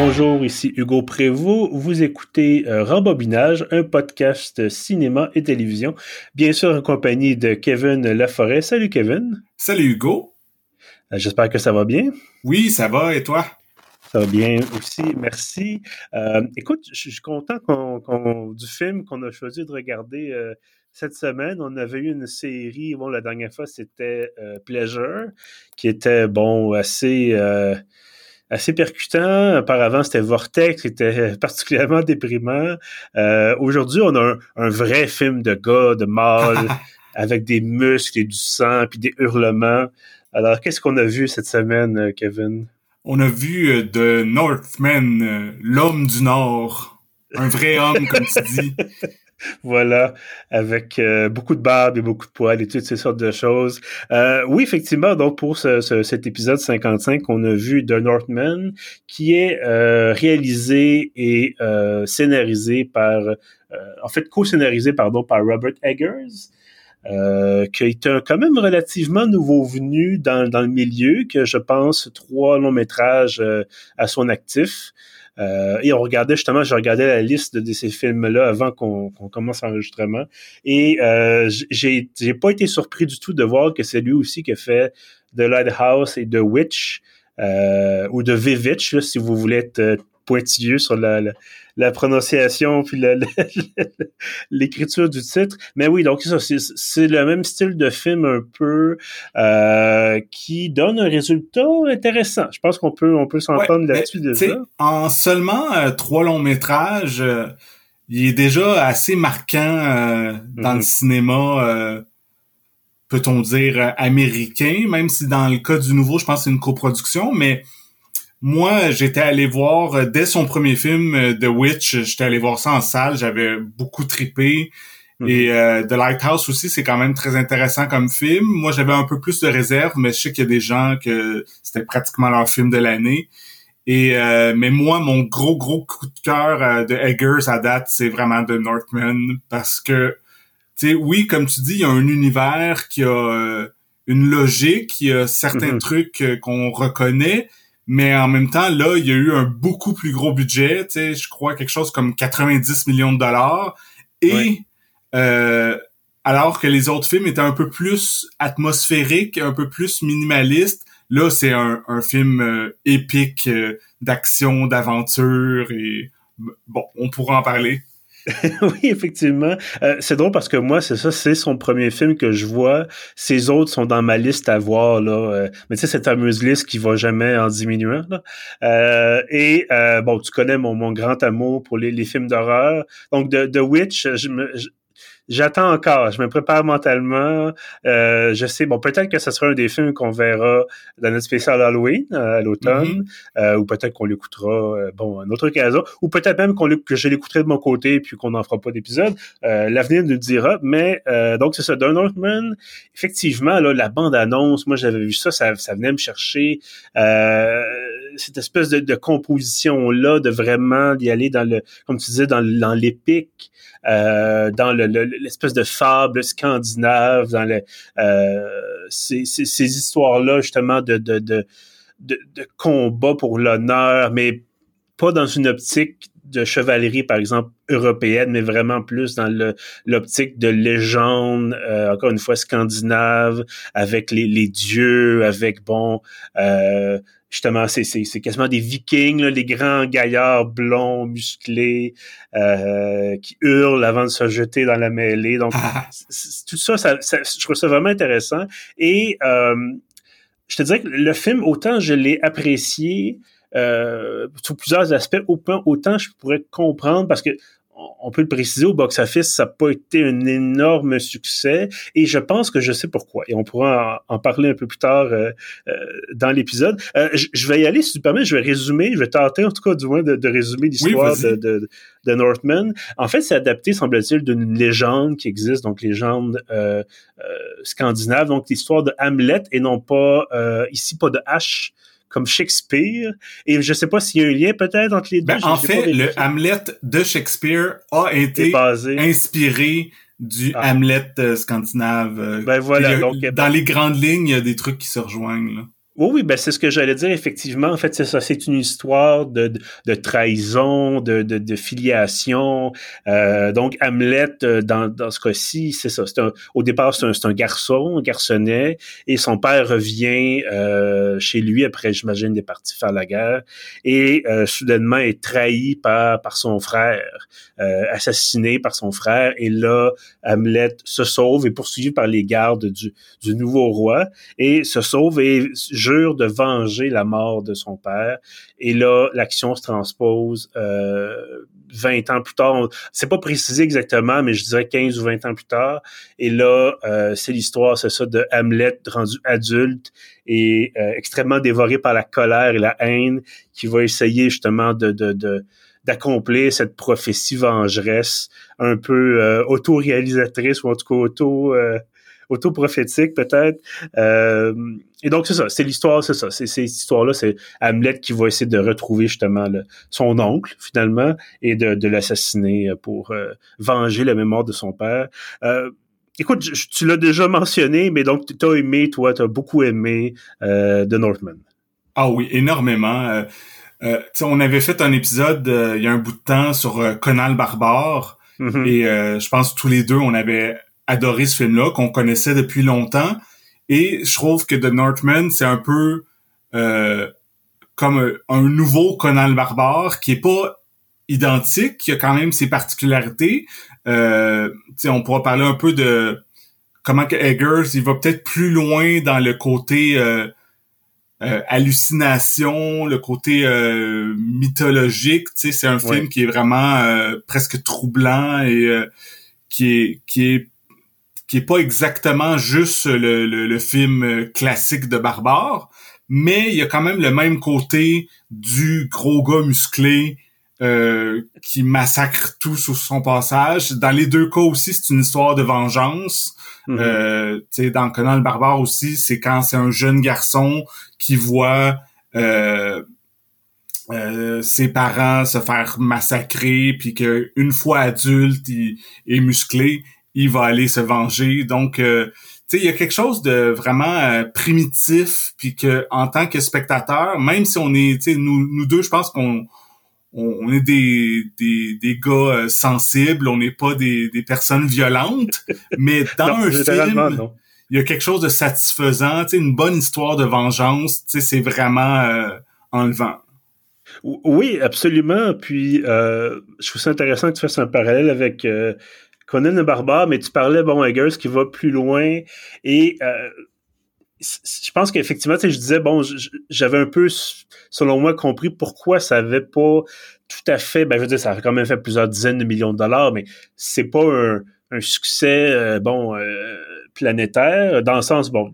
Bonjour, ici Hugo Prévost. Vous écoutez euh, Rembobinage, un podcast cinéma et télévision, bien sûr en compagnie de Kevin Laforêt. Salut Kevin. Salut Hugo. Euh, J'espère que ça va bien. Oui, ça va, et toi? Ça va bien aussi, merci. Euh, écoute, je suis content qu'on, qu'on- du film qu'on a choisi de regarder euh, cette semaine. On avait eu une série, bon, la dernière fois, c'était euh, Pleasure, qui était, bon, assez, assez percutant. Auparavant, c'était Vortex, qui était particulièrement déprimant. Euh, aujourd'hui, on a un, un vrai film de gars, de mâles, avec des muscles et du sang, puis des hurlements. Alors, qu'est-ce qu'on a vu cette semaine, euh, Kevin? On a vu euh, The Northman, l'homme du Nord. Un vrai homme, comme tu dis. Voilà, avec euh, beaucoup de barbe et beaucoup de poils et toutes ces sortes de choses. Euh, oui, effectivement, donc pour ce, ce- cet épisode 55, on a vu The Northman, qui est euh, réalisé et euh, scénarisé par, euh, en fait, co-scénarisé, pardon, par Robert Eggers. Euh, qui est un, quand même relativement nouveau venu dans, dans le milieu, que je pense trois longs métrages euh, à son actif. Euh, et on regardait justement, je regardais la liste de, de ces films-là avant qu'on commence l'enregistrement. Et euh, j'ai pas été surpris du tout de voir que c'est lui aussi qui a fait The Lighthouse et The Witch, euh, ou The Vivitch, si vous voulez être euh, pointilleux sur la, la, la prononciation puis l'écriture du titre. Mais oui, donc c'est le même style de film un peu euh, qui donne un résultat intéressant. Je pense qu'on peut on peut s'entendre Ouais, là-dessus déjà. En seulement euh, trois longs métrages, euh, il est déjà assez marquant dans le cinéma, euh, peut-on dire, américain, même si dans le cas du nouveau, je pense que c'est une coproduction, mais moi, j'étais allé voir, euh, dès son premier film, euh, The Witch, j'étais allé voir ça en salle, j'avais beaucoup trippé. Mhm. Et euh, The Lighthouse aussi, c'est quand même très intéressant comme film. Moi, j'avais un peu plus de réserve, mais je sais qu'il y a des gens que c'était pratiquement leur film de l'année. Et euh, mais moi, mon gros gros coup de cœur euh, de Eggers à date, c'est vraiment The Northman parce que, tu sais, oui, comme tu dis, il y a un univers qui a une logique, il y a certains Mhm. trucs qu'on reconnaît, mais en même temps, là, il y a eu un beaucoup plus gros budget, tu sais, je crois quelque chose comme 90 millions de dollars. Et euh, alors que les autres films étaient un peu plus atmosphériques, un peu plus minimalistes, là, c'est un, un film euh, épique euh, d'action, d'aventure et bon, on pourra en parler. oui, effectivement. Euh, c'est drôle parce que moi, c'est ça, c'est son premier film que je vois. Ces autres sont dans ma liste à voir, là. Euh, mais tu sais, cette fameuse liste qui va jamais en diminuant. Euh, et, bon, tu connais mon, mon grand amour pour les, les films d'horreur. Donc, de The Witch, je me... J'attends encore, je me prépare mentalement. Euh, je sais, bon, peut-être que ce sera un des films qu'on verra dans notre spécial Halloween euh, à l'automne, euh, ou peut-être qu'on l'écoutera, euh, bon, à une autre occasion, ou peut-être même qu'on que je l'écouterai de mon côté puis qu'on n'en fera pas d'épisode. Euh, L'avenir nous le dira. Mais euh, donc c'est ça, Don Northman. Effectivement, là, la bande annonce, moi j'avais vu ça, ça, ça venait me chercher. Euh, cette espèce de, de composition là, de vraiment d'y aller dans le, comme tu disais, dans, dans l'épique, euh, dans le- le- l'espèce de fable scandinave, dans le, euh, ces, ces, ces histoires là justement de, de, de combat pour l'honneur, mais pas dans une optique de chevalerie, par exemple, européenne, mais vraiment plus dans le- l'optique de légende, euh, encore une fois, scandinave, avec les, dieux, avec, bon, justement, c'est, c'est, c'est quasiment des vikings, là, les grands gaillards blonds, musclés, euh, qui hurlent avant de se jeter dans la mêlée. Donc, c'est- c'est- tout ça, ça, ça- je trouve ça vraiment intéressant. Et euh, je te dirais que le film, autant je l'ai apprécié euh, sous plusieurs aspects, autant, autant je pourrais comprendre parce que on peut le préciser au box-office, ça n'a pas été un énorme succès et je pense que je sais pourquoi. Et on pourra en, en parler un peu plus tard euh, euh, dans l'épisode. Euh, je, vais y aller, si tu permets, je vais résumer, je vais tenter en tout cas du moins de, de résumer l'histoire Oui, de, de, de Northman. En fait, c'est adapté, semble-t-il, d'une légende qui existe, donc légende euh, euh, scandinave, donc l'histoire de Hamlet et non pas, euh, ici pas de H comme Shakespeare. Et je sais pas s'il y a un lien peut-être entre les deux. Ben, en fait, le Hamlet de Shakespeare a été basé. inspiré du Ah. Hamlet euh, scandinave. euh, Ben voilà, a- donc, dans les grandes lignes, il y a des trucs qui se rejoignent. Là. Oui, oui, ben c'est ce que j'allais dire. Effectivement, en fait, c'est ça. C'est une histoire de, de, trahison, de, de, de filiation. Euh, donc, Hamlet, euh, dans, dans ce cas-ci, c'est ça. Un, au départ, c'est un, un, garçon, un garçonnet, et son père revient euh, chez lui après, j'imagine, des parties faire la guerre, et euh, soudainement est trahi par, par son frère, euh, assassiné par son frère. Et là, Hamlet se sauve et poursuivi par les gardes du, du nouveau roi, et se sauve et de venger la mort de son père. Et là, l'action se transpose euh, 20 ans plus tard. C'est pas précisé exactement, mais je dirais 15 ou 20 ans plus tard. Et là, euh, c'est l'histoire, c'est ça, de Hamlet rendu adulte et euh, extrêmement dévoré par la colère et la haine, qui va essayer justement de, d'accomplir cette prophétie vengeresse un peu euh, auto-réalisatrice ou en tout cas auto euh, autoprophétique peut-être. Euh, et donc c'est ça, c'est l'histoire, c'est ça, c'est cette histoire-là, c'est Hamlet qui va essayer de retrouver justement son oncle finalement et de, de l'assassiner pour euh, venger la mémoire de son père. Euh, écoute, tu l'as déjà mentionné, mais donc tu as aimé, toi, tu as beaucoup aimé euh, The Northman. Ah oui, énormément. Euh, on avait fait un épisode il y a un bout de temps sur Conan le barbare. Mm-hmm. Et je pense tous les deux, on avait adoré ce film-là, qu'on connaissait depuis longtemps. Et je trouve que The Northman, c'est un peu euh, comme un, nouveau Conan le Barbare qui est pas identique, qui a quand même ses particularités. Euh, on pourra parler un peu de comment que Eggers, il va peut-être plus loin dans le côté euh, euh hallucination, le côté euh, mythologique. C'est un film qui est vraiment euh, presque troublant et qui est qui est qui est pas exactement juste le, le, film classique de barbare, mais il y a quand même le même côté du gros gars musclé euh, qui massacre tout sur son passage. Dans les deux cas aussi, c'est une histoire de vengeance. Euh, dans Conan le barbare aussi, c'est quand c'est un jeune garçon qui voit euh, euh, ses parents se faire massacrer, puis qu'une fois adulte, il est musclé, il va aller se venger. Donc, euh, tu sais, il y a quelque chose de vraiment euh, primitif, puis que en tant que spectateur, même si on est, tu sais, nous, nous deux, je pense qu'on on, est des, des, des gars euh, sensibles, on n'est pas des, des personnes violentes, mais dans un film, il y a quelque chose de satisfaisant, tu sais, une bonne histoire de vengeance, tu sais, c'est vraiment enlevant. Oui, absolument. Puis, euh, je trouve ça intéressant que tu fasses un parallèle avec Conan le barbare, mais tu parlais, bon, Eggers qui va plus loin et euh, je pense qu'effectivement, tu sais, je disais, bon, j'avais un peu, selon moi, compris pourquoi ça avait pas tout à fait, ben, je veux dire, ça a quand même fait plusieurs dizaines de millions de dollars, mais c'est pas un, succès, euh, bon, euh, planétaire, dans le sens, bon,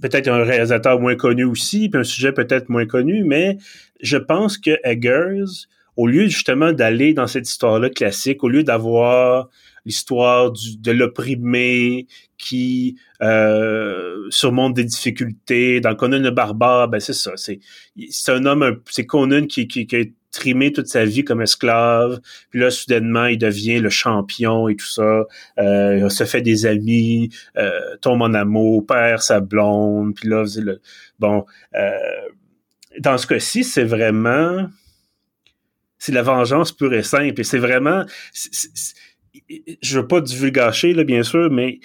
peut-être un réalisateur moins connu aussi, puis un sujet peut-être moins connu, mais je pense que Eggers, au lieu justement d'aller dans cette histoire-là classique, au lieu d'avoir l'histoire de l'opprimé qui euh, surmonte des difficultés. Dans Conan le barbare, ben c'est ça. C'est c'est un homme, c'est Conan qui, qui, qui a trimé toute sa vie comme esclave. Puis là, soudainement, il devient le champion et tout ça. Euh, il se fait des amis, euh, tombe en amour, perd sa blonde. Puis là, le, bon, euh, dans ce cas-ci, c'est vraiment c'est la vengeance pure et simple. Et c'est vraiment, je veux pas divulgacher, là, bien sûr, mais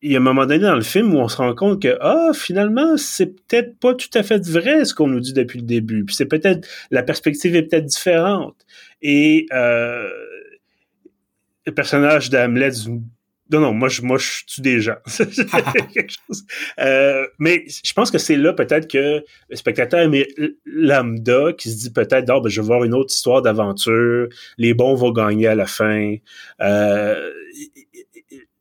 il y a un moment donné dans le film où on se rend compte que ah finalement c'est peut-être pas tout à fait vrai ce qu'on nous dit depuis le début puis c'est peut-être la perspective est peut-être différente. Et euh, le personnage d'Hamlet non, non, moi, je, moi, je tue des gens. Euh, mais je pense que c'est là peut-être que le spectateur mais lambda qui se dit peut-être, oh, ben, je vais voir une autre histoire d'aventure, les bons vont gagner à la fin. Euh,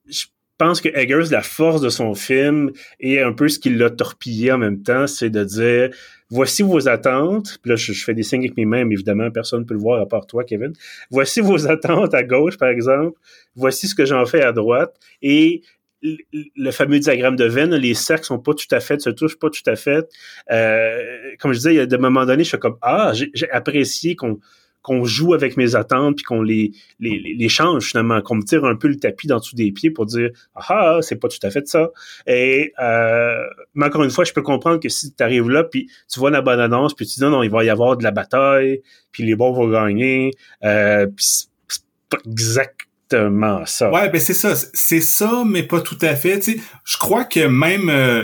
je pense que Eggers, la force de son film et un peu ce qui l'a torpillé en même temps, c'est de dire voici vos attentes. Puis là, je, fais des signes avec mes mains, mais évidemment, personne ne peut le voir à part toi, Kevin. Voici vos attentes à gauche, par exemple. Voici ce que j'en fais à droite. Et le fameux diagramme de Venn, les cercles sont pas tout à fait, se touchent pas tout à fait. Euh, comme je disais, il y a des moments donnés, je suis comme ah, j'ai apprécié qu'on qu'on joue avec mes attentes puis qu'on les, les, les change finalement, qu'on me tire un peu le tapis dans dessous des pieds pour dire ah, ah c'est pas tout à fait ça. Et euh, mais encore une fois, je peux comprendre que si tu arrives là puis tu vois la bonne annonce puis tu dis non non il va y avoir de la bataille puis les bons vont gagner euh, puis c'est pas exactement ça. Ouais ben c'est ça c'est ça mais pas tout à fait. Tu sais, je crois que même euh,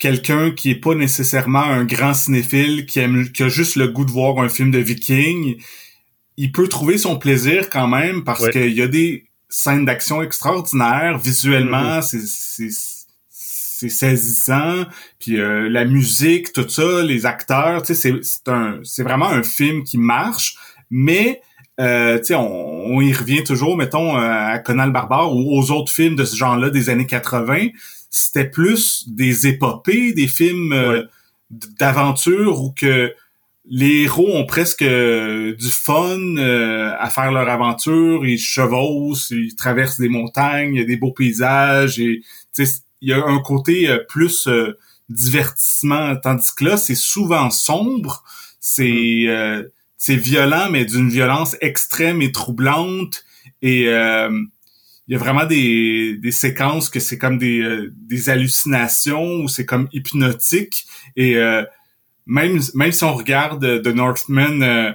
quelqu'un qui est pas nécessairement un grand cinéphile, qui aime, qui a juste le goût de voir un film de viking, il peut trouver son plaisir quand même parce qu'il y a des scènes d'action extraordinaires. Visuellement, mm-hmm. c'est, c'est, saisissant. Puis euh, la musique, tout ça, les acteurs, tu sais, c'est, c'est un, c'est vraiment un film qui marche. Mais euh, tu sais, on, on, y revient toujours, mettons, euh, à Conan le Barbare ou aux autres films de ce genre-là des années 80 c'était plus des épopées, des films euh, d'aventure où que les héros ont presque euh, du fun euh, à faire leur aventure, ils chevauchent, ils traversent des montagnes, il y a des beaux paysages et il y a un côté plus divertissement. Tandis que là c'est souvent sombre, c'est mm. c'est violent mais d'une violence extrême et troublante et il y a vraiment des, des séquences que c'est comme des, euh, des hallucinations ou c'est comme hypnotique. Et euh, même même si on regarde The Northman euh,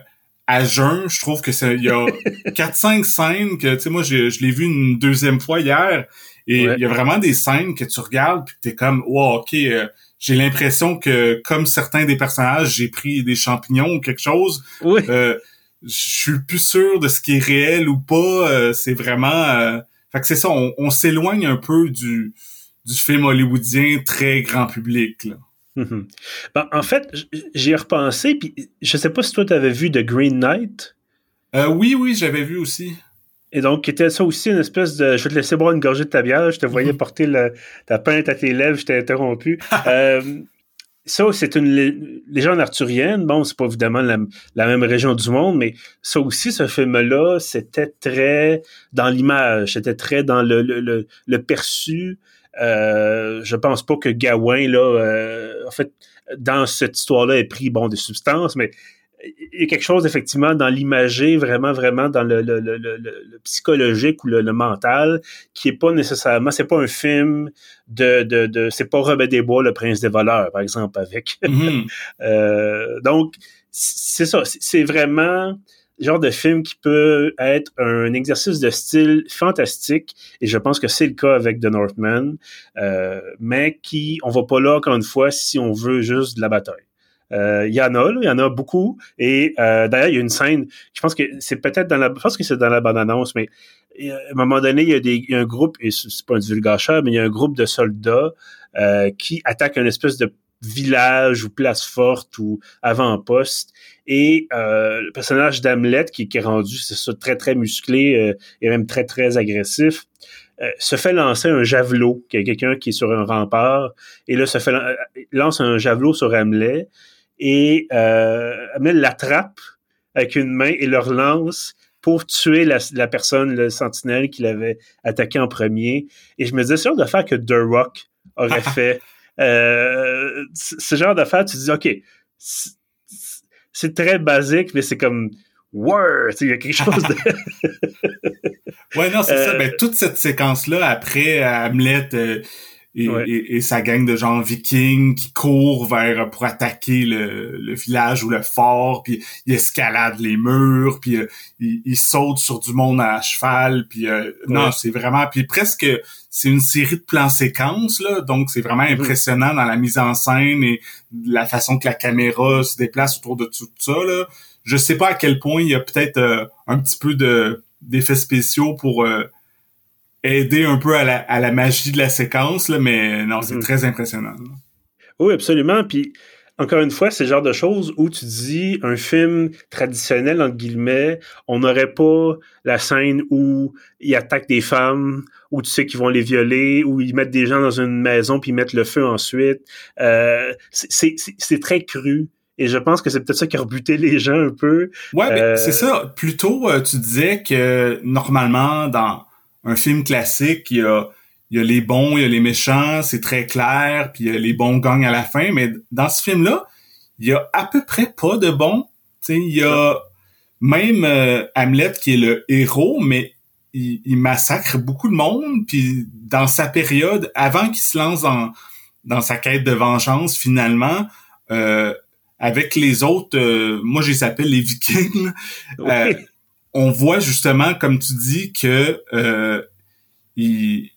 à jeun, je trouve que il y a quatre cinq scènes que tu sais moi je, je l'ai vu une deuxième fois hier. Et il y a vraiment des scènes que tu regardes puis que t'es comme wow ok j'ai l'impression que comme certains des personnages j'ai pris des champignons ou quelque chose. Oui. je suis plus sûr de ce qui est réel ou pas. C'est vraiment fait que c'est ça, on, s'éloigne un peu du, du film hollywoodien très grand public. Là. Mm-hmm. ben, en fait, j'ai repensé, puis je sais pas si toi tu avais vu The Green Knight. Euh, oui, oui, j'avais vu aussi. Et donc, était ça aussi une espèce de. Je vais te laisser boire une gorgée de ta bière. Je te voyais mm-hmm. porter ta pinte à tes lèvres. Je t'ai interrompu. euh, ça, c'est une légende arthurienne. Bon, c'est pas évidemment la, même région du monde, mais ça aussi, ce film-là, c'était très dans l'image, c'était très dans le, le, le, perçu. Euh, je pense pas que Gawain, là, euh, en fait, dans cette histoire-là, ait pris, bon, des substances, mais il y a quelque chose effectivement dans l'imagé, vraiment, vraiment dans le, le, le, le psychologique ou le, mental, qui est pas nécessairement, c'est pas un film de, de, de c'est pas Robert des Bois, le prince des voleurs, par exemple, avec. Mm-hmm. euh, donc, c'est ça, c'est vraiment le genre de film qui peut être un exercice de style fantastique, et je pense que c'est le cas avec The Northman, euh, mais qui, on va pas là, encore une fois, si on veut juste de la bataille. Euh, il y en a, il y en a beaucoup. Et euh, d'ailleurs, il y a une scène, je pense que c'est peut-être dans la, je pense que c'est dans la bande-annonce, mais euh, à un moment donné, il y a, des, un groupe, et c'est pas un divulgateur, mais il y a un groupe de soldats qui attaquent une espèce de village ou place forte ou avant-poste. Et le personnage d'Hamlet, qui, est rendu, c'est ça, très, très musclé et même très, très agressif, se fait lancer un javelot, y a quelqu'un qui est sur un rempart, et là, se fait lance un javelot sur Hamlet, et euh, Amel l'attrape avec une main et le relance pour tuer la, la personne, le sentinelle qui l'avait attaqué en premier. Et je me disais, c'est genre d'affaire que The Rock aurait fait. Euh, ce genre d'affaire, tu dis, OK, c'est très basique, mais c'est comme, Word! Il y a quelque chose de... ouais, non, c'est ça. Euh, ben, toute cette séquence-là, après Hamlet, euh, et, sa gang de gens vikings qui courent vers pour attaquer le, village ou le fort, puis ils escaladent les murs, puis euh, ils, sautent sur du monde à cheval, puis euh, non, c'est vraiment, puis presque c'est une série de plans séquences là, donc c'est vraiment mm. impressionnant dans la mise en scène et la façon que la caméra se déplace autour de tout ça là. Je sais pas à quel point il y a peut-être euh, un petit peu de d'effets spéciaux pour aider un peu à la, à la magie de la séquence, là, mais non, c'est mhm. très impressionnant. Oui, absolument. Puis encore une fois, c'est le genre de choses où tu dis un film traditionnel, entre guillemets, on n'aurait pas la scène où ils attaquent des femmes, où tu sais qu'ils vont les violer, où ils mettent des gens dans une maison puis ils mettent le feu ensuite. Euh, c'est très cru. Et je pense que c'est peut-être ça qui a rebuté les gens un peu. Ouais, euh, c'est ça. Plutôt, euh, tu disais que normalement, dans un film classique, il y a, il y a les bons, il y a les méchants, c'est très clair, puis il y a les bons gagnent à la fin. Mais dans ce film-là, il y a à peu près pas de bons. sais il y a même euh, Hamlet qui est le héros, mais il, massacre beaucoup de monde. Puis dans sa période, avant qu'il se lance dans, dans sa quête de vengeance, finalement, euh, avec les autres, euh, moi je les appelle les Vikings. On voit justement, comme tu dis, que il,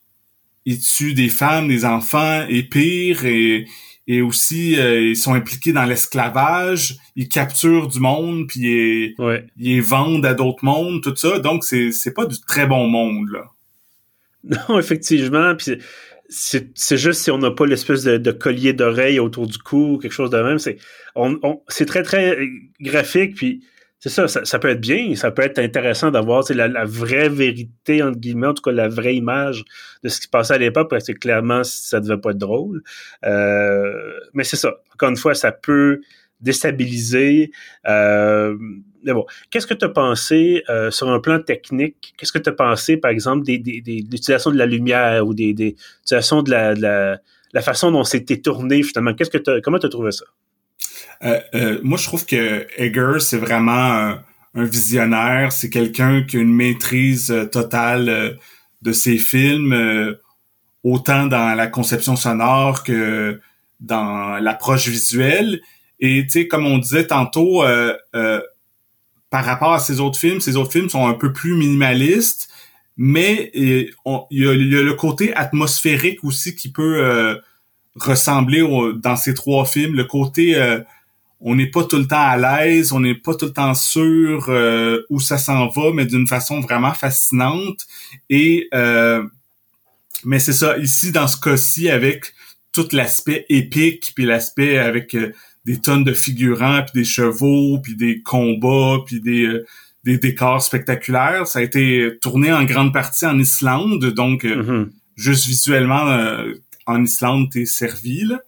il tue des femmes, des enfants, et pire, et et aussi euh, ils sont impliqués dans l'esclavage, ils capturent du monde puis ils, ils vendent à d'autres mondes, tout ça. Donc c'est c'est pas du très bon monde là. Non, effectivement, puis c'est c'est juste si on n'a pas l'espèce de, de collier d'oreille autour du cou, quelque chose de même, c'est on, on c'est très très graphique puis c'est ça, ça, peut être bien, ça peut être intéressant d'avoir la, la vraie vérité, entre guillemets, en tout cas la vraie image de ce qui se passait à l'époque, parce que clairement, ça devait pas être drôle. Euh, mais c'est ça. Encore une fois, ça peut déstabiliser. Euh, mais bon, qu'est-ce que tu as pensé euh, sur un plan technique? Qu'est-ce que tu as pensé, par exemple, des, des, des, de l'utilisation de la lumière ou des, des l'utilisation de la, de la, la façon dont c'était tourné, finalement? Qu'est-ce que comment tu as trouvé ça? Euh, euh, moi, je trouve que Egger, c'est vraiment un, visionnaire. C'est quelqu'un qui a une maîtrise euh, totale de ses films, autant dans la conception sonore que dans l'approche visuelle. Et tu sais, comme on disait tantôt, par rapport à ses autres films, ses autres films sont un peu plus minimalistes, mais il y, a, le côté atmosphérique aussi qui peut ressembler dans ces trois films. Le côté on n'est pas tout le temps à l'aise, on n'est pas tout le temps sûr euh, où ça s'en va, mais d'une façon vraiment fascinante. Et euh, mais c'est ça, ici dans ce cas-ci, avec tout l'aspect épique, puis l'aspect avec euh, des tonnes de figurants, puis des chevaux, puis des combats, puis des, des décors spectaculaires, ça a été tourné en grande partie en Islande, donc mm-hmm. juste visuellement en Islande, t'es servi là.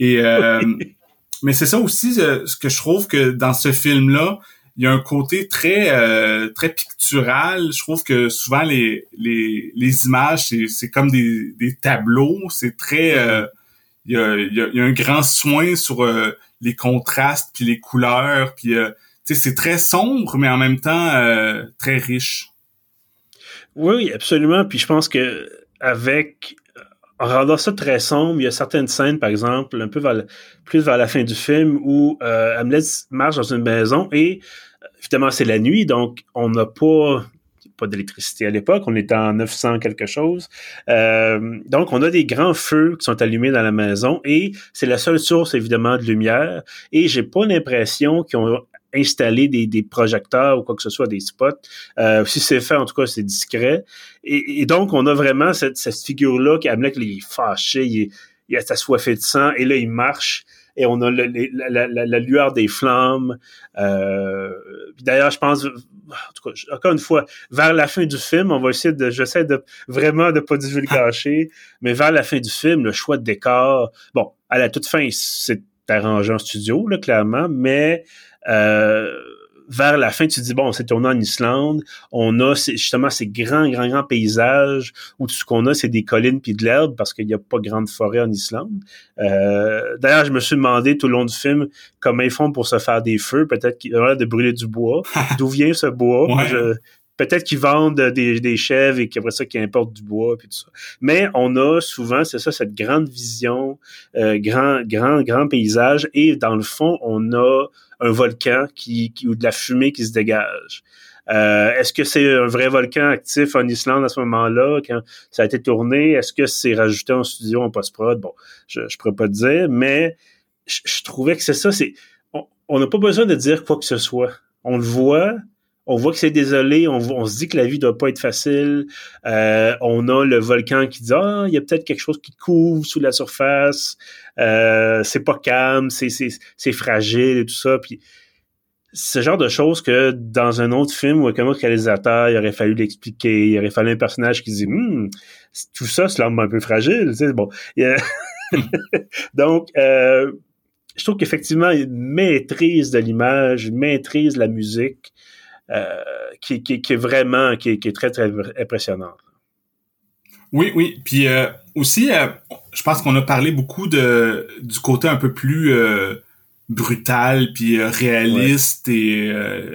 Et Mais c'est ça aussi euh, ce que je trouve que dans ce film-là, il y a un côté très euh, très pictural. Je trouve que souvent les les, les images c'est comme des, des tableaux. C'est très euh, il, y a, il, y a, un grand soin sur les contrastes puis les couleurs puis tu sais c'est très sombre mais en même temps très riche. Oui, absolument. Puis je pense que avec en rendant ça très sombre, il y a certaines scènes, par exemple, un peu plus vers la fin du film, où euh, Hamlet marche dans une maison et évidemment c'est la nuit, donc on n'a pas pas d'électricité à l'époque, on était en 900 quelque chose. Euh, donc, on a des grands feux qui sont allumés dans la maison et c'est la seule source, évidemment, de lumière. Et j'ai pas l'impression qu'ils ont installer des, des, projecteurs ou quoi que ce soit, des spots. Euh, si c'est fait, en tout cas, c'est discret. Et, donc, on a vraiment cette, cette figure-là qui Hamlet, il est fâché, il, est, il a assoiffé de sang, et là, il marche et on a le, la, la, la, lueur des flammes. Euh, D'ailleurs, je pense, en tout cas, encore une fois, vers la fin du film, on va essayer de, j'essaie de vraiment de pas divulgacher, mais vers la fin du film, le choix de décor, bon, à la toute fin, c'est arrangé en studio, là, clairement, mais euh, vers la fin, tu te dis, bon, c'est tourné en Islande, on a justement ces grands, grands, grands paysages où tout ce qu'on a, c'est des collines puis de l'herbe parce qu'il n'y a pas grande forêt en Islande. Euh, D'ailleurs, je me suis demandé tout le long du film comment ils font pour se faire des feux, peut-être qu'ils ont l'air de brûler du bois. D'où vient ce bois? Peut-être qu'ils vendent des, des chèvres et qu'après ça, qu'ils importent du bois puis tout ça. Mais on a souvent, c'est ça, cette grande vision, euh, grand, grand, grand paysage et dans le fond, on a un volcan qui, qui ou de la fumée qui se dégage. Euh, Est-ce que c'est un vrai volcan actif en Islande à ce moment-là quand ça a été tourné? Est-ce que c'est rajouté en studio en post-prod? Bon, je je pourrais pas te dire, mais je, je trouvais que c'est ça. C'est on n'a pas besoin de dire quoi que ce soit. On le voit, on voit que c'est désolé, on, se dit que la vie doit pas être facile. Euh, on a le volcan qui dit ah il y a peut-être quelque chose qui couvre sous la surface. Euh, c'est pas calme, c'est c'est fragile et tout ça. Puis ce genre de choses que dans un autre film ou avec un autre réalisateur, il aurait fallu l'expliquer, il aurait fallu un personnage qui dit hm, tout ça, c'est un peu fragile. Tu bon, donc euh, je trouve qu'effectivement, maîtrise de l'image, maîtrise de la musique, qui, qui, qui, est vraiment, qui, qui, est très, très impressionnant. Oui, oui. Puis euh, aussi, euh, je pense qu'on a parlé beaucoup de du côté un peu plus brutal puis réaliste et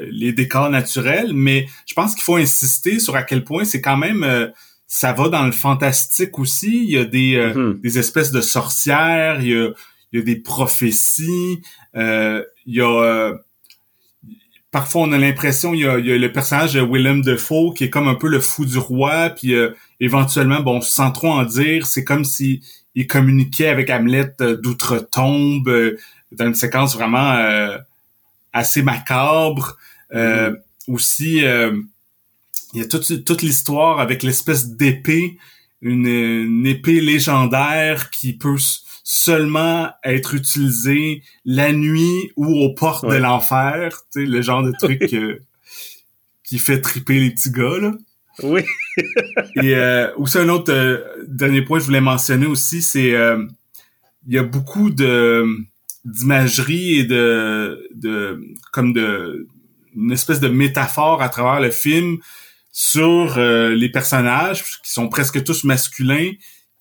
les décors naturels mais je pense qu'il faut insister sur à quel point c'est quand même ça va dans le fantastique aussi il y a des mm-hmm. des espèces de sorcières il y a il y a des prophéties il y a parfois on a l'impression il y a, le personnage de Willem Dafoe qui est comme un peu le fou du roi puis euh, éventuellement bon sans trop en dire c'est comme si il communiquait avec Hamlet euh, d'outre-tombe euh, dans une séquence vraiment assez macabre mm-hmm. aussi il y a toute toute l'histoire avec l'espèce d'épée une, une, épée légendaire qui peut seulement être utilisé la nuit ou aux portes de l'enfer, tu sais, le genre de truc euh, qui fait triper les petits gars, là. Oui. Et euh, aussi un autre euh, dernier point que je voulais mentionner aussi, c'est euh, il y a beaucoup de d'imagerie et de de comme de une espèce de métaphore à travers le film sur les personnages qui sont presque tous masculins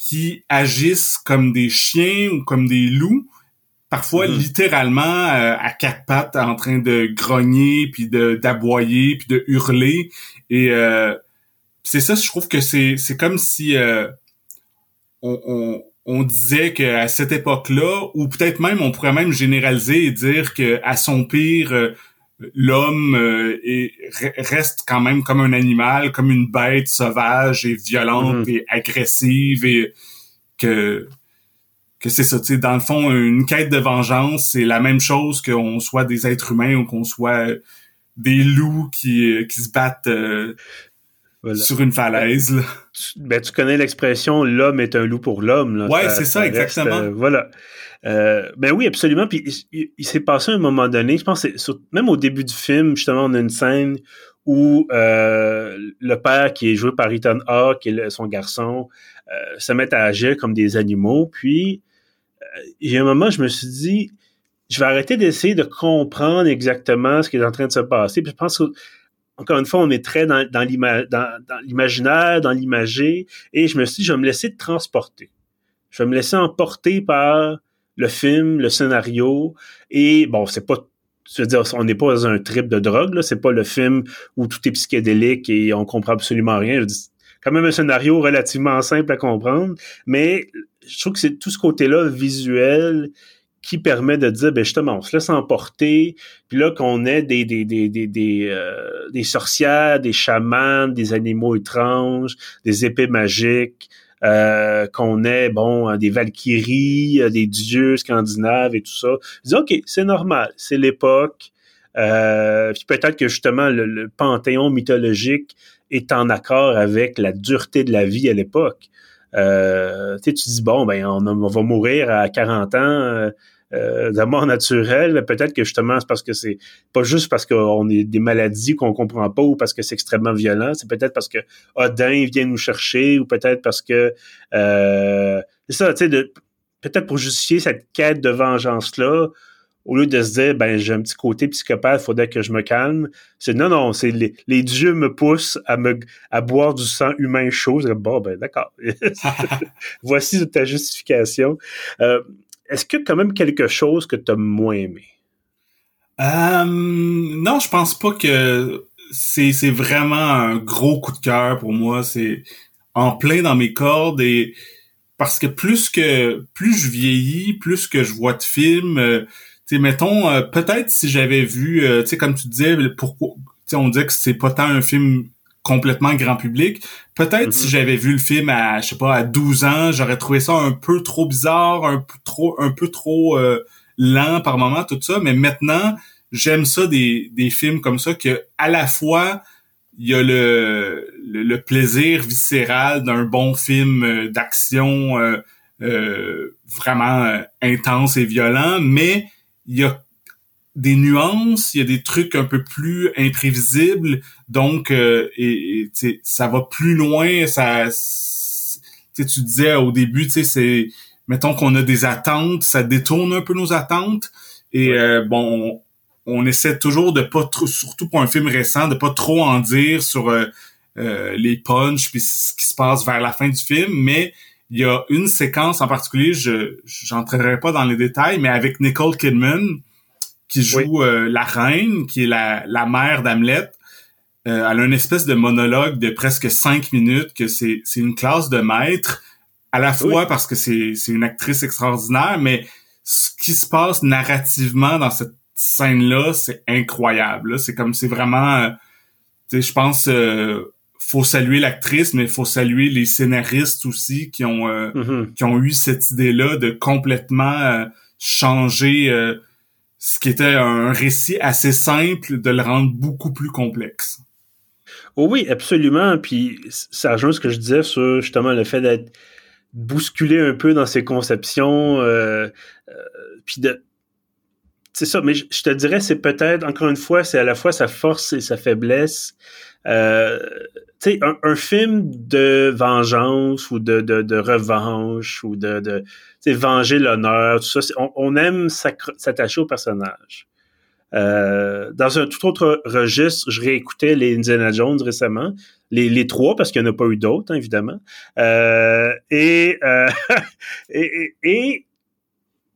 qui agissent comme des chiens ou comme des loups, parfois mm-hmm. littéralement euh, à quatre pattes en train de grogner puis d'aboyer puis de hurler et euh, c'est ça je trouve que c'est c'est comme si euh, on, on, on disait qu'à cette époque-là ou peut-être même on pourrait même généraliser et dire que à son pire l'homme euh, reste quand même comme un animal, comme une bête sauvage et violente mhm. et agressive et que que c'est ça, tu sais, dans le fond, une quête de vengeance, c'est la même chose qu'on soit des êtres humains ou qu'on soit des loups qui, qui se battent euh, sur une falaise. Tu, ben, tu connais l'expression l'homme est un loup pour l'homme. Ouais, c'est ça, exactement. Euh, voilà. Euh, ben oui, absolument. Puis il, s'est passé un moment donné, je pense, même au début du film, justement, on a une scène où euh, le père qui est joué par Ethan Hawke et son garçon euh, se mettent à agir comme des animaux. Puis il y a un moment, je me suis dit, je vais arrêter d'essayer de comprendre exactement ce qui est en train de se passer. Puis je pense que encore une fois, on est très dans, dans l'imaginaire, dans l'imagé, et je me suis dit, je vais me laisser transporter. Je vais me laisser emporter par le film, le scénario, et bon, c'est pas je veux dire, on n'est pas dans un trip de drogue, là. C'est pas le film où tout est psychédélique et on comprend absolument rien. Je dis, quand même un scénario relativement simple à comprendre, mais je trouve que c'est tout ce côté-là visuel qui permet de dire, ben justement, on se laisse emporter, puis là qu'on ait des des des des des, euh, des sorcières, des chamans, des animaux étranges, des épées magiques, euh, qu'on ait bon des valkyries, euh, des dieux scandinaves et tout ça. Je dis ok, c'est normal, c'est l'époque. Euh, puis peut-être que justement le, panthéon mythologique est en accord avec la dureté de la vie à l'époque. Euh, tu dis bon ben on, on, va mourir à 40 ans euh, de mort naturelle, peut-être que justement c'est parce que c'est pas juste parce qu'on est des maladies qu'on comprend pas ou parce que c'est extrêmement violent, c'est peut-être parce que Odin vient nous chercher ou peut-être parce que euh, c'est ça, tu sais, peut-être pour justifier cette quête de vengeance là. Au lieu de se dire, ben, j'ai un petit côté psychopathe, faudrait que je me calme. C'est non, non, c'est les, les, dieux me poussent à me, à boire du sang humain chaud. Bon, ben, d'accord. Voici ta justification. Euh, est-ce a quand même quelque chose que tu as moins aimé? Euh, non, je pense pas que c'est, c'est vraiment un gros coup de cœur pour moi. C'est en plein dans mes cordes et parce que plus que plus je vieillis, plus que je vois de films, euh, tu sais, mettons, euh, peut-être si j'avais vu, tu sais, comme tu disais, pourquoi, tu sais, on dit que c'est pas tant un film complètement grand public. Peut-être si mhm. j'avais vu le film à, je sais pas, à 12 ans, j'aurais trouvé ça un peu trop bizarre, un peu trop, un peu trop euh, lent par moment, tout ça. Mais maintenant, j'aime ça des, des films comme ça que à la fois il y a le, le, plaisir viscéral d'un bon film euh, d'action euh, vraiment intense et violent, mais il y a des nuances, il y a des trucs un peu plus imprévisibles, donc euh, et, ça va plus loin. Ça, tu disais au début, tu sais, c'est mettons qu'on a des attentes, ça détourne un peu nos attentes. Et euh, bon, on, essaie toujours de pas trop, surtout pour un film récent, de pas trop en dire sur euh, les punchs puis ce qui se passe vers la fin du film, mais il y a une séquence en particulier, je j'entrerai pas dans les détails, mais avec Nicole Kidman, qui joue la reine, qui est la, la mère d'Hamlet. elle a une espèce de monologue de presque cinq minutes que c'est c'est une classe de maître à la fois parce que c'est c'est une actrice extraordinaire, mais ce qui se passe narrativement dans cette scène-là, c'est incroyable. C'est comme c'est vraiment, tu sais, je pense faut saluer l'actrice, mais faut saluer les scénaristes aussi qui ont euh, mm-hmm. qui ont eu cette idée-là de complètement euh, changer euh, ce qui était un récit assez simple, de le rendre beaucoup plus complexe. Oh oui, absolument. Puis ça rejoint ce que je disais sur justement le fait d'être bousculé un peu dans ses conceptions, puis de c'est ça, mais je te dirais, c'est peut-être, encore une fois, c'est à la fois sa force et sa faiblesse. Euh, sais, un, film de vengeance ou de, de, de revanche ou de, de venger l'honneur, tout ça, on, on aime s'attacher au personnage. Euh, dans un tout autre registre, je réécoutais les Indiana Jones récemment, les, les trois parce qu'il n'y en a pas eu d'autres, hein, évidemment. Euh, et, euh, et, et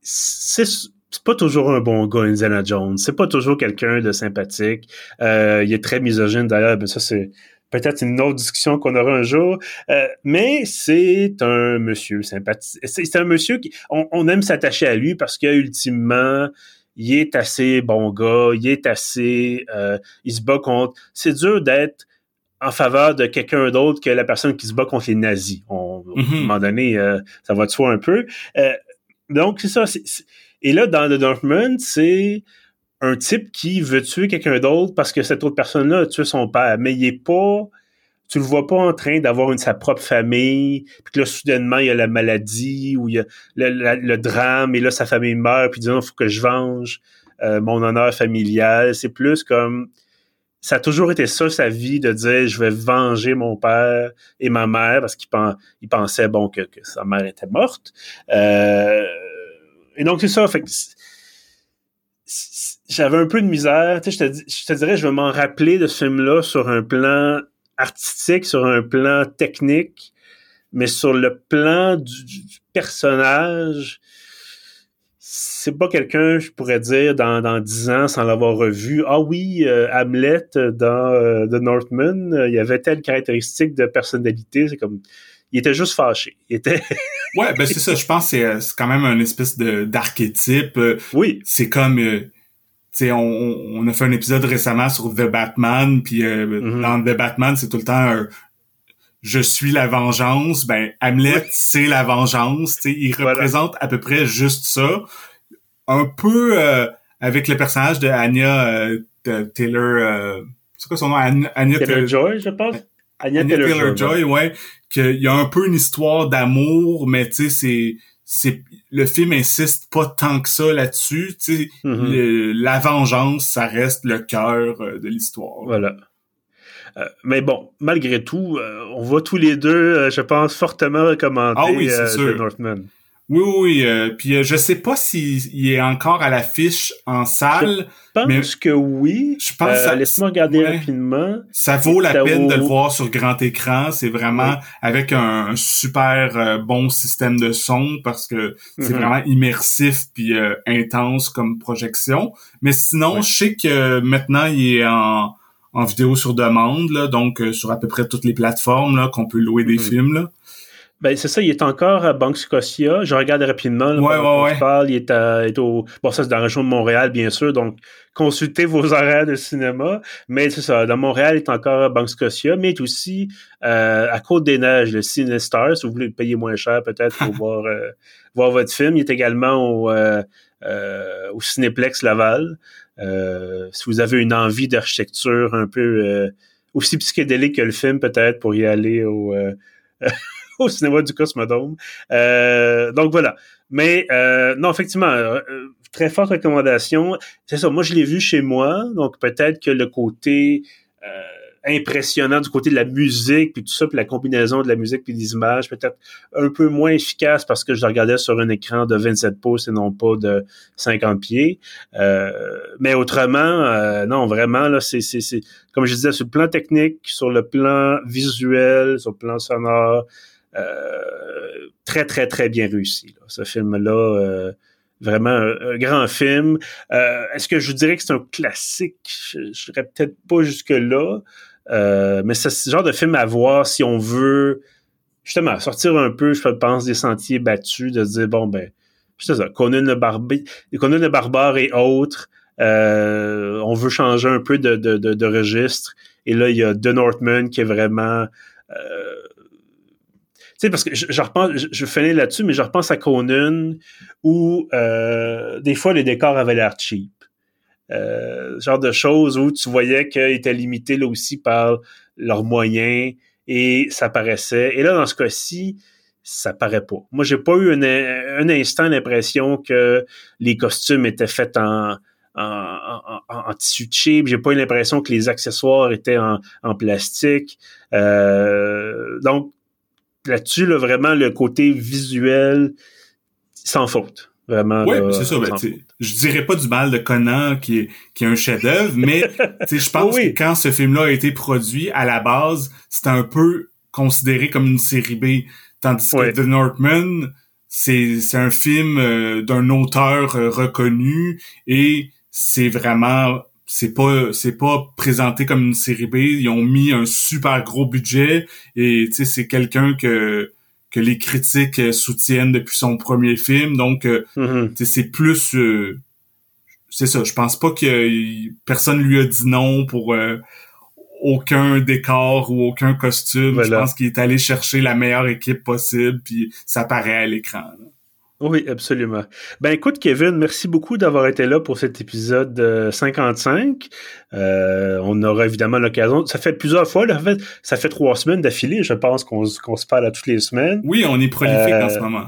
c'est c'est pas toujours un bon gars, Indiana Jones. C'est pas toujours quelqu'un de sympathique. Euh, il est très misogyne d'ailleurs, mais ça c'est peut-être une autre discussion qu'on aura un jour. Euh, mais c'est un monsieur sympathique. C'est un monsieur qui on, aime s'attacher à lui parce que ultimement il est assez bon gars, il est assez, euh, il se bat contre. C'est dur d'être en faveur de quelqu'un d'autre que la personne qui se bat contre les nazis. On, À un mm-hmm. moment donné, ça va de soi un peu. donc c'est ça. et là, dans The Northman, c'est un type qui veut tuer quelqu'un d'autre parce que cette autre personne-là a tué son père, mais il est pas, tu le vois pas en train d'avoir une sa propre famille, puis que là soudainement il y a la maladie ou il y a le, drame et là sa famille meurt puis il non faut que je venge euh, mon honneur familial. C'est plus comme ça a toujours été ça sa vie de dire je vais venger mon père et ma mère parce qu'il pensait bon que, que, sa mère était morte. Euh, et donc, c'est ça. Fait j'avais un peu de misère. Tu sais, je, te, dirais, je vais m'en rappeler de ce film-là sur un plan artistique, sur un plan technique, mais sur le plan du, personnage, c'est pas quelqu'un, je pourrais dire, dans, dans 10 ans, sans l'avoir revu. Ah oui, euh, Hamlet dans euh, The Northman, euh, il y avait telle caractéristique de personnalité. C'est comme il était juste fâché. Il était. ouais, ben c'est ça. Je pense que c'est, euh, quand même un espèce de d'archétype. Euh, oui. C'est comme, euh, tu sais, on, on, a fait un épisode récemment sur The Batman, puis mm-hmm. dans The Batman, c'est tout le temps je suis la vengeance. Ben Hamlet, c'est la vengeance. Tu sais, il représente à peu près juste ça. Un peu avec le personnage de Anya Taylor. c'est quoi son nom? Anya, Taylor Joy, je pense? Anya, Taylor, Joy, ouais, qu'il y a un peu une histoire d'amour, mais tu sais, c'est c'est le film insiste pas tant que ça là-dessus. Tu sais, mm-hmm. la vengeance, ça reste le cœur euh, de l'histoire. Voilà. Euh, mais bon, malgré tout, euh, on va tous les deux, je pense, fortement recommander ah oui, The Northman. Oui, oui, euh, puis euh, je sais pas s'il est encore à l'affiche en salle. Je pense que oui. Je pense. Euh, Laisse-moi regarder rapidement. Ça vaut la peine de le voir sur grand écran. C'est vraiment avec un, super euh, bon système de son parce que c'est mhm. vraiment immersif puis intense comme projection. Mais sinon, je sais que maintenant il est en, en vidéo sur demande, là, donc sur à peu près toutes les plateformes là qu'on peut louer des mhm. films. Là. Ben, c'est ça, il est encore à Banque Scotia. Je regarde rapidement. Là, ouais, ouais, ouais. Parle, il est, à, est au... Bon, ça, c'est dans la région de Montréal, bien sûr. Donc, consultez vos horaires de cinéma. Mais c'est ça, dans Montréal, il est encore à Banque Scotia, mais il est aussi euh, à Côte-des-Neiges, le CineStar, si vous voulez le payer moins cher, peut-être, pour voir, euh, voir votre film. Il est également au, euh, au Cinéplex Laval. si vous avez une envie d'architecture un peu aussi psychédélique que le film, peut-être, pour y aller au... au cinéma du Cosmodome. Euh, donc voilà. Mais euh, non, effectivement, euh, très forte recommandation. C'est ça, moi je l'ai vu chez moi, donc peut-être que le côté impressionnant du côté de la musique, puis tout ça, puis la combinaison de la musique puis des images, peut-être un peu moins efficace parce que je le regardais sur un écran de 27 pouces et non pas de 50 pieds. mais autrement, non, vraiment, là, c'est, c'est, c'est, comme je disais, sur le plan technique, sur le plan visuel, sur le plan sonore, euh, très, très, très bien réussi. Ce film-là, euh, vraiment un, grand film. Est-ce que je vous dirais que c'est un classique? Je, ne serais peut-être pas jusque-là. mais c'est ce genre de film à voir si on veut justement sortir un peu, je pense, des sentiers battus, de se dire, bon, ben, c'est ça, Conan le, Conan le barbare et autres, euh, on veut changer un peu de, de, de, registre. Et là, il y a The Northman qui est vraiment... Sais, parce que je, repense, je, finis là-dessus, mais je repense à Conan où euh, des fois les décors avaient l'air cheap. Euh, genre de choses où tu voyais qu'ils étaient limités là aussi par leurs moyens et ça paraissait. Et là, dans ce cas-ci, ça paraît pas. Moi, j'ai pas eu un, instant l'impression que les costumes étaient faits en, en, en, tissu cheap. J'ai pas eu l'impression que les accessoires étaient en, en plastique. Euh, donc là-dessus, là, vraiment le côté visuel, sans faute. Vraiment. Oui, c'est ça. Ben, je dirais pas du mal de Conan qui est, qui est un chef-d'œuvre, mais je pense que quand ce film-là a été produit, à la base, c'était un peu considéré comme une série B. Tandis que The Northman, c'est un film euh, d'un auteur euh, reconnu et c'est vraiment c'est pas c'est pas présenté comme une série B. Ils ont mis un super gros budget et tu sais c'est quelqu'un que que les critiques euh, soutiennent depuis son premier film. Donc euh, mm-hmm. c'est plus euh, c'est ça. Je pense pas que personne lui a dit non pour aucun décor ou aucun costume. Je pense qu'il est allé chercher la meilleure équipe possible puis ça paraît à l'écran oui, absolument. Ben écoute, Kevin, merci beaucoup d'avoir été là pour cet épisode 55. Euh, on aura évidemment l'occasion. Ça fait plusieurs fois, là, fait, ça fait trois semaines d'affilée, je pense qu'on se parle à toutes les semaines. Oui, on est prolifique en ce euh, moment.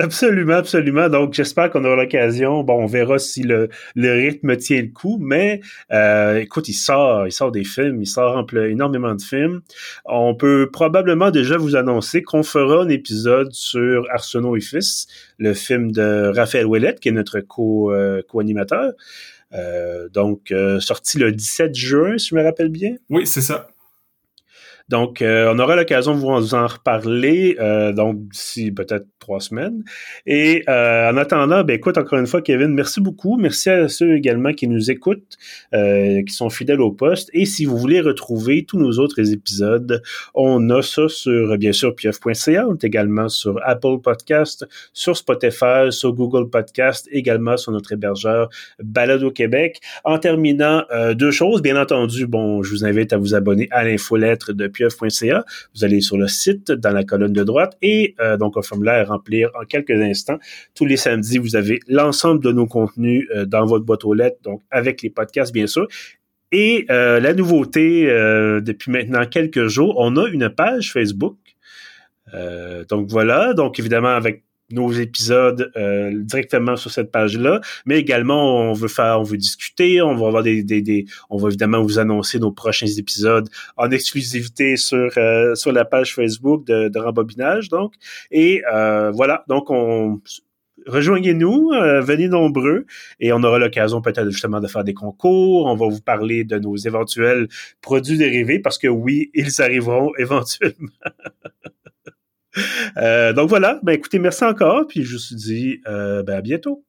Absolument, absolument. Donc, j'espère qu'on aura l'occasion. Bon, on verra si le, le rythme tient le coup, mais euh, écoute, il sort, il sort des films, il sort énormément de films. On peut probablement déjà vous annoncer qu'on fera un épisode sur Arsenault et Fils, le film de Raphaël Ouellette, qui est notre co, euh, co-animateur. Euh, donc, sorti le 17 juin, si je me rappelle bien. Oui, c'est ça. Donc, euh, on aura l'occasion de vous en reparler, euh, donc d'ici peut-être trois semaines. Et euh, en attendant, ben écoute, encore une fois, Kevin, merci beaucoup. Merci à ceux également qui nous écoutent, qui sont fidèles au poste. Et si vous voulez retrouver tous nos autres épisodes, on a ça sur, bien sûr, pieuf.ca. On est également sur Apple Podcast, sur Spotify, sur Google Podcast, également sur notre hébergeur Balado Québec. En terminant, deux choses. Bien entendu, bon, je vous invite à vous abonner à l'infolettre de vous allez sur le site dans la colonne de droite et euh, donc un formulaire à remplir en quelques instants. Tous les samedis, vous avez l'ensemble de nos contenus euh, dans votre boîte aux lettres, donc avec les podcasts bien sûr. Et euh, la nouveauté depuis maintenant quelques jours, on a une page Facebook. donc voilà, donc évidemment avec nos épisodes euh, directement sur cette page-là, mais également on veut faire, on veut discuter, on va avoir des, des, des on va évidemment vous annoncer nos prochains épisodes en exclusivité sur euh, sur la page Facebook de, de Rembobinage, donc et euh, voilà, donc on rejoignez-nous, venez nombreux et on aura l'occasion peut-être justement de faire des concours. On va vous parler de nos éventuels produits dérivés parce que oui, ils arriveront éventuellement. Euh, donc voilà, ben écoutez, merci encore, puis je vous dis euh, ben à bientôt.